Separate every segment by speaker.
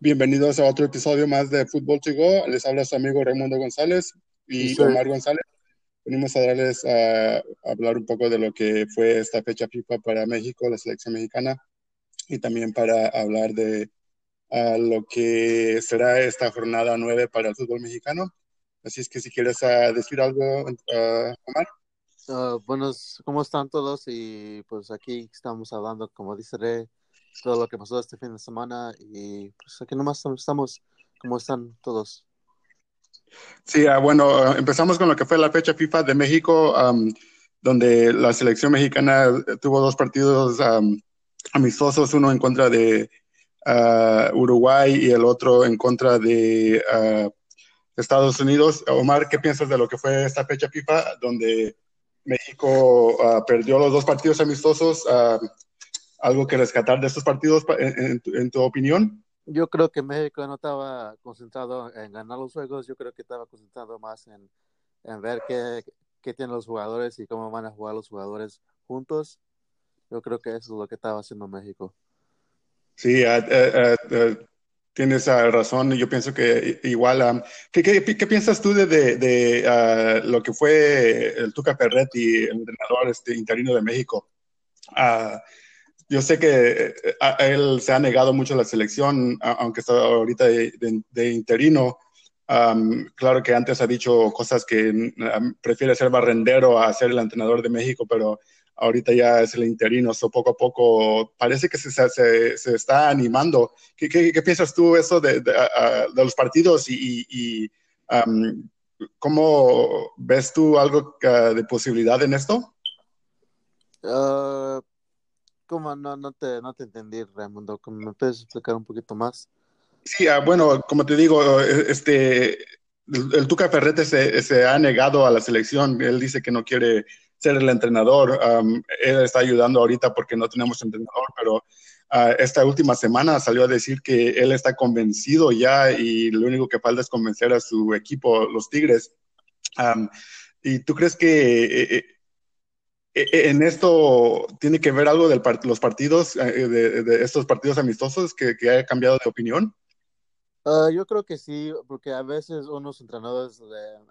Speaker 1: Bienvenidos a otro episodio más de Fútbol Go. Les habla su amigo Raimundo González y Omar González. Venimos a darles a, hablar un poco de lo que fue esta fecha FIFA para México, la selección mexicana, y también para hablar de lo que será esta jornada nueve para el fútbol mexicano. Así es que si quieres decir algo, Omar.
Speaker 2: Uh, buenos, ¿cómo están todos? Y pues aquí estamos hablando, como dice Rey, todo lo que pasó este fin de semana y pues aquí nomás estamos, ¿cómo están todos?
Speaker 1: Sí, ah, bueno, empezamos con lo que fue la fecha FIFA de México, donde la selección mexicana tuvo dos partidos amistosos, uno en contra de ah, Uruguay y el otro en contra de ah, Estados Unidos. Omar, ¿qué piensas de lo que fue esta fecha FIFA, donde México perdió los dos partidos amistosos? Algo que rescatar de estos partidos en, tu, opinión?
Speaker 2: Yo creo que México no estaba concentrado en ganar los juegos, yo creo que estaba concentrado más en, ver qué, qué, tienen los jugadores y cómo van a jugar los jugadores juntos. Yo creo que eso es lo que estaba haciendo México.
Speaker 1: Sí, uh, uh, tienes razón. Yo pienso que igual. ¿qué, qué, qué, piensas tú de, de, lo que fue el Tuca Ferretti, el entrenador este, interino de México? Yo sé que eh, él se ha negado mucho a la selección, aunque está ahorita de, interino. claro que antes ha dicho cosas que prefiere ser barrendero a ser el entrenador de México, pero ahorita ya es el interino, so poco a poco parece que se, se, está animando. ¿Qué, qué, piensas tú eso de, de, los partidos y, cómo ves tú algo de posibilidad en esto?
Speaker 2: Uh, ¿Cómo? No, no, te, no te entendí, Raimundo. ¿Me puedes explicar un poquito más?
Speaker 1: Sí, ah, bueno, como te digo, e, este, el, Tuca Ferrete se, ha negado a la selección. Él dice que no quiere ser el entrenador. él está ayudando ahorita porque no tenemos entrenador, pero ah, esta última semana salió a decir que él está convencido ya y lo único que falta es convencer a su equipo, los Tigres. ¿Y tú crees que eh, eh, en esto tiene que ver algo de los partidos, eh, de, estos partidos amistosos que, que haya cambiado de opinión?
Speaker 2: Ah, yo creo que sí, porque a veces unos entrenadores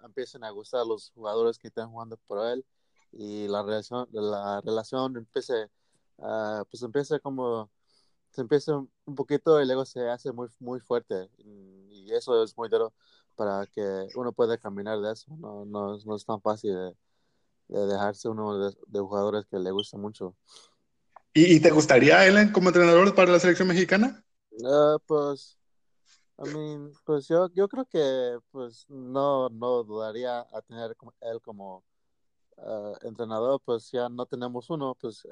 Speaker 2: empiezan a gustar a los jugadores que están jugando por él y la relación, la relación empieza, uh, pues empieza como, se empieza un poquito y luego se hace muy, muy fuerte y eso es muy duro para que uno pueda caminar de eso, no, no, no es tan fácil de, de dejarse uno de, jugadores que le gusta mucho.
Speaker 1: ¿Y, te gustaría él como entrenador para la selección mexicana?
Speaker 2: Uh, pues, I mean, pues yo, yo creo que pues no, no dudaría a tener él como uh, entrenador, pues ya no tenemos uno, pues.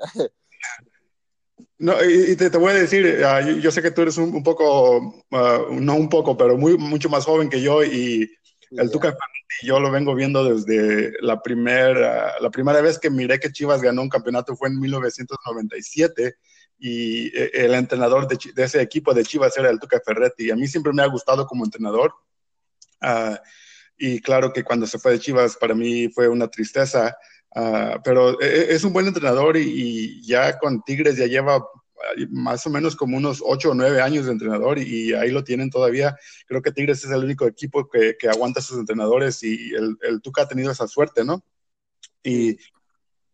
Speaker 1: no, y, te, te, voy a decir, uh, yo, sé que tú eres un, un poco, no un poco, pero muy, mucho más joven que yo y el Tuca yo lo vengo viendo desde la primera, la primera vez que miré que Chivas ganó un campeonato fue en 1997 y eh, el entrenador de, ese equipo de Chivas era el Tuca Ferretti. Y a mí siempre me ha gustado como entrenador. Ah, y claro que cuando se fue de Chivas para mí fue una tristeza, ah, pero e, e, es un buen entrenador y, ya con Tigres ya lleva más o menos como unos ocho o nueve años de entrenador y, ahí lo tienen todavía. Creo que Tigres es el único equipo que, que aguanta a sus entrenadores y el, el, Tuca ha tenido esa suerte, ¿no? Y,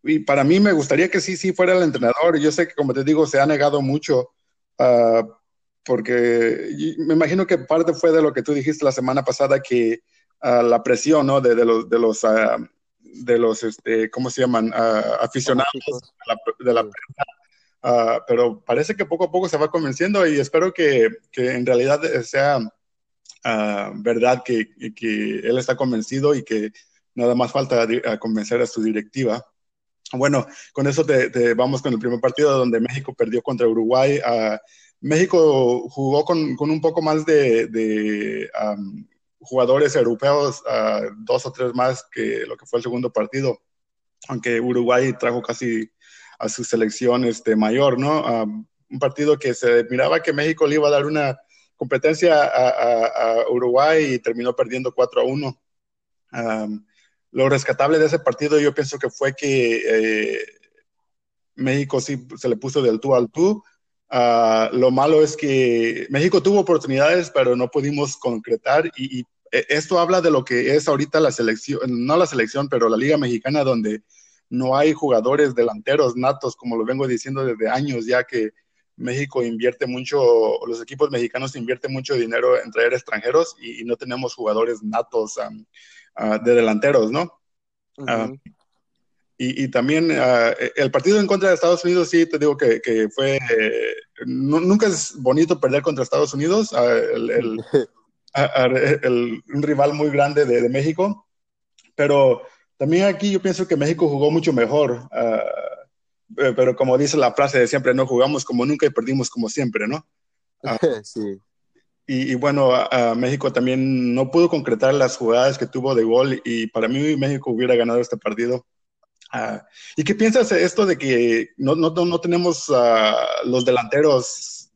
Speaker 1: y, para mí me gustaría que sí, sí fuera el entrenador. Yo sé que, como te digo, se ha negado mucho uh, porque me imagino que parte fue de lo que tú dijiste la semana pasada, que uh, la presión, ¿no? De, de los... De los uh, de los, este, ¿cómo se llaman? aficionados de la, de la prensa Ah, pero parece que poco a poco se va convenciendo y espero que, que en realidad sea uh, verdad que, que, él está convencido y que nada más falta a convencer a su directiva. Bueno, con eso te, vamos con el primer partido donde México perdió contra Uruguay. Uh, México jugó con, con, un poco más de, de um, jugadores europeos, dos o tres más que lo que fue el segundo partido, aunque Uruguay trajo casi a su selección este, mayor, ¿no? un partido que se miraba que México le iba a dar una competencia a, Uruguay y terminó perdiendo 4 a 1. lo rescatable de ese partido yo pienso que fue que eh, México sí se le puso del tú al tú. Ah, lo malo es que México tuvo oportunidades, pero no pudimos concretar y, y, esto habla de lo que es ahorita la selección, no la selección, pero la Liga Mexicana, donde no hay jugadores delanteros natos, como lo vengo diciendo desde años, ya que México invierte mucho, los equipos mexicanos invierten mucho dinero en traer extranjeros y, y no tenemos jugadores natos um, uh, de delanteros, ¿no? Uh -huh. uh, y, y, también uh, el partido en contra de Estados Unidos, sí, te digo que, que fue, eh, nunca es bonito perder contra Estados Unidos, el, el, el, un rival muy grande de, de, México, pero también aquí yo pienso que México jugó mucho mejor. Uh, pero como dice la frase de siempre, no jugamos como nunca y perdimos como siempre, ¿no?
Speaker 2: Uh, sí.
Speaker 1: Y, y bueno, uh, México también no pudo concretar las jugadas que tuvo de gol y para mí México hubiera ganado este partido. Uh, ¿Y qué piensas de esto de que no, no, no tenemos los delanteros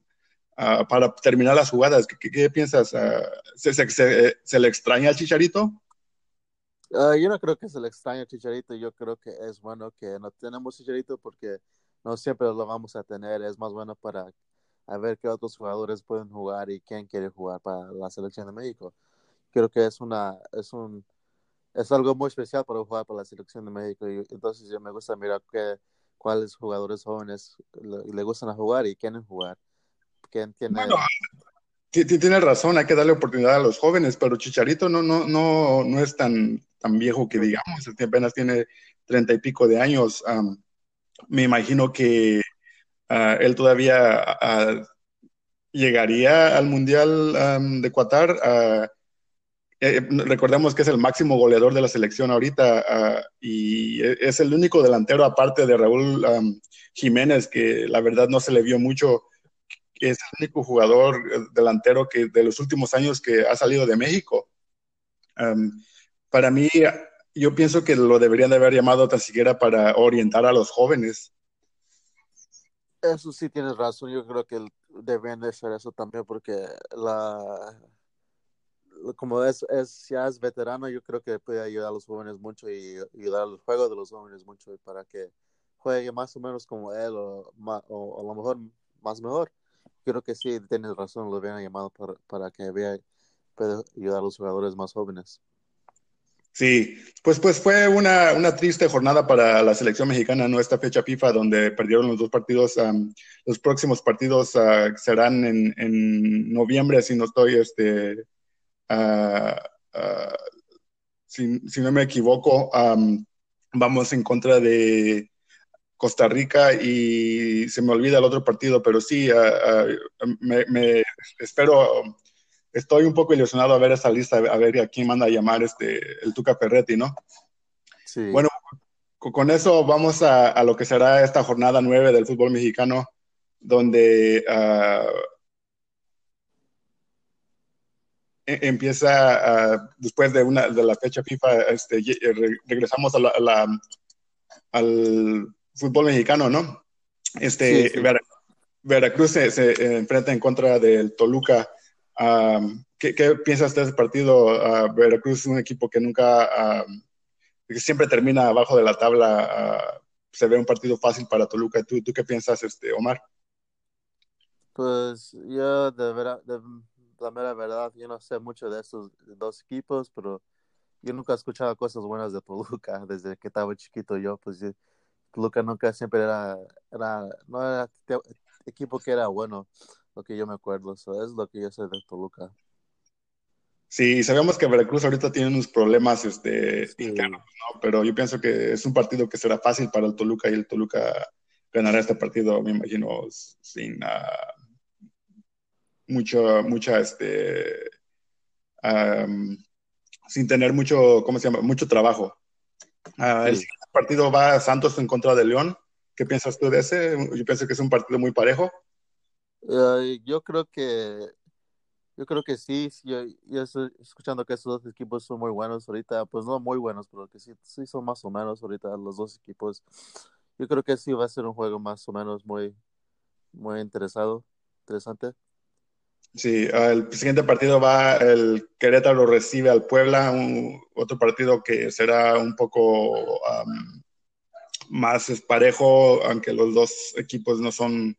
Speaker 1: para terminar las jugadas? ¿Qué, qué, qué piensas? ¿se, se, se, ¿se, le extraña al Chicharito?
Speaker 2: Uh, yo no creo que se le extrañe a Chicharito, yo creo que es bueno que no tenemos Chicharito porque no siempre lo vamos a tener, es más bueno para ver qué otros jugadores pueden jugar y quién quiere jugar para la selección de México. Creo que es una es un es algo muy especial para jugar para la selección de México y entonces yo me gusta mirar que, cuáles jugadores jóvenes le, le gustan a jugar y quieren jugar. ¿Quién tiene
Speaker 1: bueno tiene razón, hay que darle oportunidad a los jóvenes, pero Chicharito no, no, no, no es tan, tan viejo que digamos, apenas tiene treinta y pico de años. Me imagino que uh, él todavía uh, llegaría al Mundial de Qatar. Uh, eh, recordemos que es el máximo goleador de la selección ahorita y es el único delantero aparte de Raúl Jiménez que la verdad no se le vio mucho es el único jugador eh, delantero que de los últimos años que ha salido de México. Para mí, yo pienso que lo deberían de haber llamado tan siquiera para orientar a los jóvenes.
Speaker 2: Eso sí tienes razón, yo creo que deben de hacer eso también porque la como es, es ya es veterano, yo creo que puede ayudar a los jóvenes mucho y ayudar al juego de los jóvenes mucho para que juegue más o menos como él o a lo mejor más mejor creo que sí, tienes razón, lo habían llamado para, para que vea, ayudar a los jugadores más jóvenes.
Speaker 1: Sí, pues, pues fue una, una, triste jornada para la selección mexicana, ¿no? Esta fecha FIFA donde perdieron los dos partidos, los próximos partidos uh, serán en, en, noviembre, si no estoy, este, uh, uh, si, si, no me equivoco, um, vamos en contra de, Costa Rica y se me olvida el otro partido, pero sí, uh, uh, me, me, espero, estoy un poco ilusionado a ver esa lista, a ver a quién manda a llamar este, el Tuca Ferretti, ¿no?
Speaker 2: Sí.
Speaker 1: Bueno, con eso vamos a, a, lo que será esta jornada nueve del fútbol mexicano, donde uh, empieza después de una de la fecha FIFA, este, regresamos a la, a la al fútbol mexicano, ¿no? Este, sí, sí. Vera, Veracruz se, se, enfrenta en contra del Toluca. Um, ¿qué, ¿qué, piensas de ese partido? Uh, Veracruz es un equipo que nunca, que siempre termina abajo de la tabla. Uh, se ve un partido fácil para Toluca. ¿Tú, tú qué piensas, este, Omar?
Speaker 2: Pues yo, de, vera, de la mera verdad, yo no sé mucho de estos dos equipos, pero yo nunca he escuchado cosas buenas de Toluca desde que estaba chiquito yo, pues yo, Toluca nunca siempre era, era, no era equipo que era bueno, lo que yo me acuerdo, eso es lo que yo sé de Toluca.
Speaker 1: Sí, sabemos que Veracruz ahorita tiene unos problemas este, sí. internos, ¿no? pero yo pienso que es un partido que será fácil para el Toluca y el Toluca ganará este partido, me imagino, sin uh, mucho, mucha, este, um, sin tener mucho, ¿cómo se llama? Mucho trabajo. Uh, sí. El siguiente partido va Santos en contra de León. ¿Qué piensas tú de ese? Yo pienso que es un partido muy parejo.
Speaker 2: Uh, yo creo que yo creo que sí, yo, yo, estoy escuchando que estos dos equipos son muy buenos ahorita, pues no muy buenos, pero que sí, sí son más o menos ahorita los dos equipos. Yo creo que sí va a ser un juego más o menos muy, muy interesado, interesante.
Speaker 1: Sí, el siguiente partido va, el Querétaro recibe al Puebla, un, otro partido que será un poco um, más parejo, aunque los dos equipos no son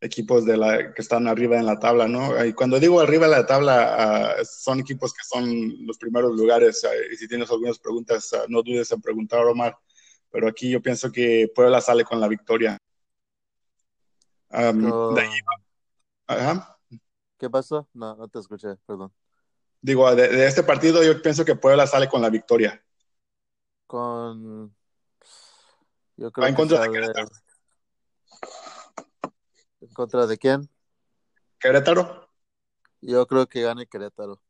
Speaker 1: equipos de la, que están arriba en la tabla, ¿no? Y cuando digo arriba en la tabla, uh, son equipos que son los primeros lugares. Uh, y si tienes algunas preguntas, uh, no dudes en preguntar, Omar. Pero aquí yo pienso que Puebla sale con la victoria. Um, de ahí-.
Speaker 2: ¿Qué pasó? No, no te escuché, perdón.
Speaker 1: Digo, de, de este partido yo pienso que Puebla sale con la victoria.
Speaker 2: Con. Yo
Speaker 1: Va
Speaker 2: creo
Speaker 1: en
Speaker 2: que
Speaker 1: contra de Querétaro.
Speaker 2: ¿En contra de quién?
Speaker 1: ¿Querétaro?
Speaker 2: Yo creo que gane Querétaro.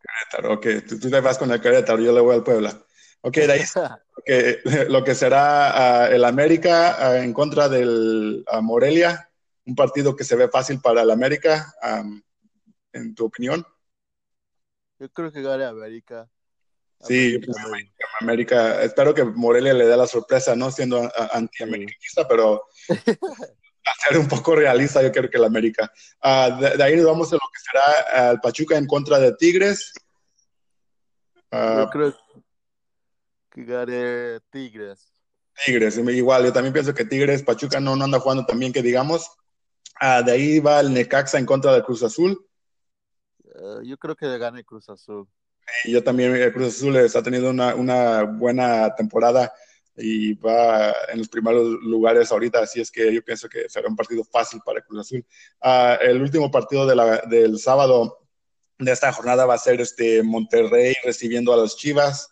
Speaker 1: Querétaro, ok. Tú, tú le vas con el Querétaro, yo le voy al Puebla. Ok, de ahí que, lo que será ah, el América ah, en contra del ah, Morelia, un partido que se ve fácil para el América, am, en tu opinión.
Speaker 2: Yo creo que gane América.
Speaker 1: Sí, yo pienso América, espero que Morelia le dé la sorpresa, no siendo antiamericanista, pero a ser un poco realista, yo creo que el América. Ah, de, de ahí nos vamos a lo que será el Pachuca en contra de Tigres. Ah,
Speaker 2: Yo creo que gane Tigres.
Speaker 1: Tigres, igual, yo también pienso que Tigres, Pachuca no, no anda jugando tan bien que digamos. Ah, de ahí va el Necaxa en contra del Cruz Azul.
Speaker 2: Eh, yo creo que gane Cruz Azul.
Speaker 1: Yo también, el Cruz Azul está teniendo una, una buena temporada y va en los primeros lugares ahorita, así es que yo pienso que será un partido fácil para Cruz Azul. Ah, el último partido de la, del sábado de esta jornada va a ser este Monterrey recibiendo a los Chivas.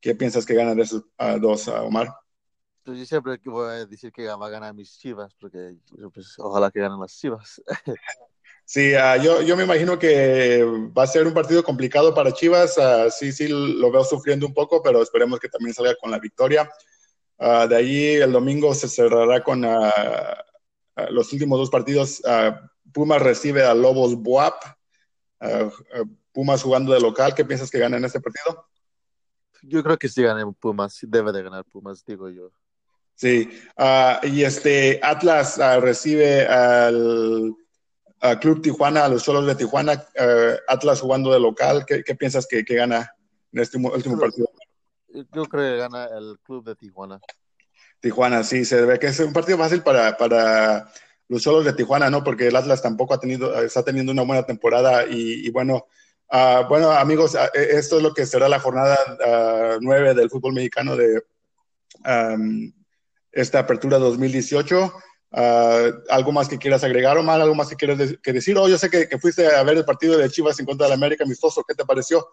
Speaker 1: ¿Qué piensas que ganan de esos dos, Omar?
Speaker 2: Pues yo siempre voy a decir que va a ganar mis chivas, porque pues, ojalá que ganen las chivas.
Speaker 1: Sí, ah, yo, yo me imagino que va a ser un partido complicado para Chivas. ah, sí, sí, lo veo sufriendo un poco, pero esperemos que también salga con la victoria. Ah, de ahí el domingo se cerrará con los últimos dos partidos. Pumas recibe a Lobos Buap. Ah, Pumas jugando de local. ¿Qué piensas que gana en este partido?
Speaker 2: Yo creo que sí gane Pumas, debe de ganar Pumas, digo yo.
Speaker 1: Sí, ah, y este Atlas ah, recibe al, al Club Tijuana, a los Cholos de Tijuana, ah, Atlas jugando de local. ¿Qué, qué piensas que, que gana en este mo- último partido?
Speaker 2: Yo creo que gana el club de Tijuana.
Speaker 1: Tijuana, sí, se ve que es un partido fácil para, para los Cholos de Tijuana, ¿no? Porque el Atlas tampoco ha tenido, está teniendo una buena temporada y, y bueno, ah, bueno, amigos, eh, esto es lo que será la jornada ah, nueve del fútbol mexicano de am, esta apertura 2018. Ah, ¿Algo más que quieras agregar, Omar? ¿Algo más que quieras de- que decir? Oh, yo sé que, que fuiste a ver el partido de Chivas en contra del América amistoso. ¿Qué te pareció?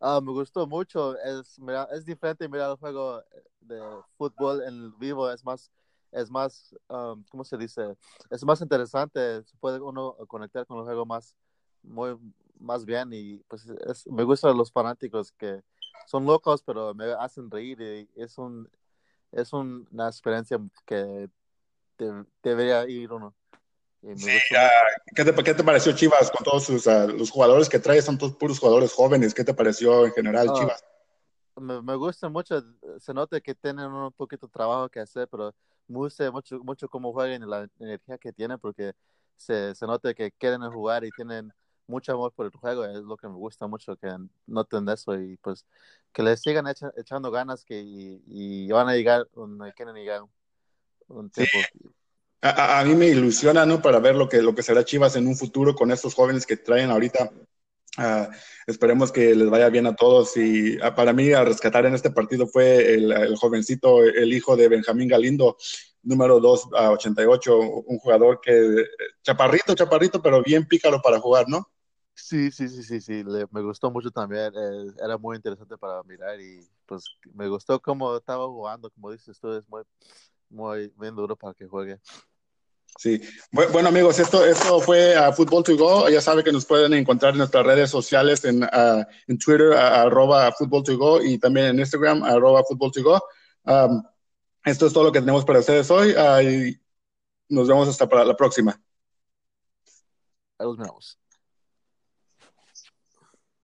Speaker 2: Ah, me gustó mucho. Es, mira, es diferente mirar el juego de fútbol en vivo. Es más, es más, um, ¿cómo se dice? Es más interesante. Se puede uno conectar con el juego más, muy, más bien. Y pues es, me gustan los fanáticos que son locos, pero me hacen reír. Y es un, es un- una experiencia que te- debería ir uno.
Speaker 1: Sí, ¿qué, te, qué te pareció Chivas con todos sus, ah, los jugadores que trae? Son todos puros jugadores jóvenes. ¿Qué te pareció en general, Chivas?
Speaker 2: me, me gusta mucho, se nota que tienen un poquito de trabajo que hacer, pero me gusta mucho, mucho cómo juegan y la energía que tienen, porque se, se nota que quieren jugar y tienen mucho amor por el juego, es lo que me gusta mucho, que noten eso y pues que les sigan echa- echando ganas que, y, y van a llegar donde quieren llegar un
Speaker 1: Sí.
Speaker 2: tiempo.
Speaker 1: A, a- a mí me ilusiona, ¿no? Para ver lo que, lo que será Chivas en un futuro con estos jóvenes que traen ahorita. Ah, esperemos que les vaya bien a todos. Y ah, para mí, a rescatar en este partido fue el, el jovencito, el hijo de Benjamín Galindo, número 2 a 88, un jugador que, chaparrito, chaparrito, pero bien pícaro para jugar, ¿no?
Speaker 2: Sí, sí, sí, sí, sí, le- me gustó mucho también, eh, era muy interesante para mirar y pues me gustó cómo estaba jugando, como dices tú, es muy, muy bien duro para que juegue.
Speaker 1: Sí. Bu- Bueno, amigos, esto, esto fue a Football to Go. Ya saben que nos pueden encontrar en nuestras redes sociales, en, ah, en Twitter, a- arroba Football to Go, y también en Instagram, arroba Football to Go. Um, esto es todo lo que tenemos para ustedes hoy. nos vemos hasta para la próxima.
Speaker 2: Los miramos.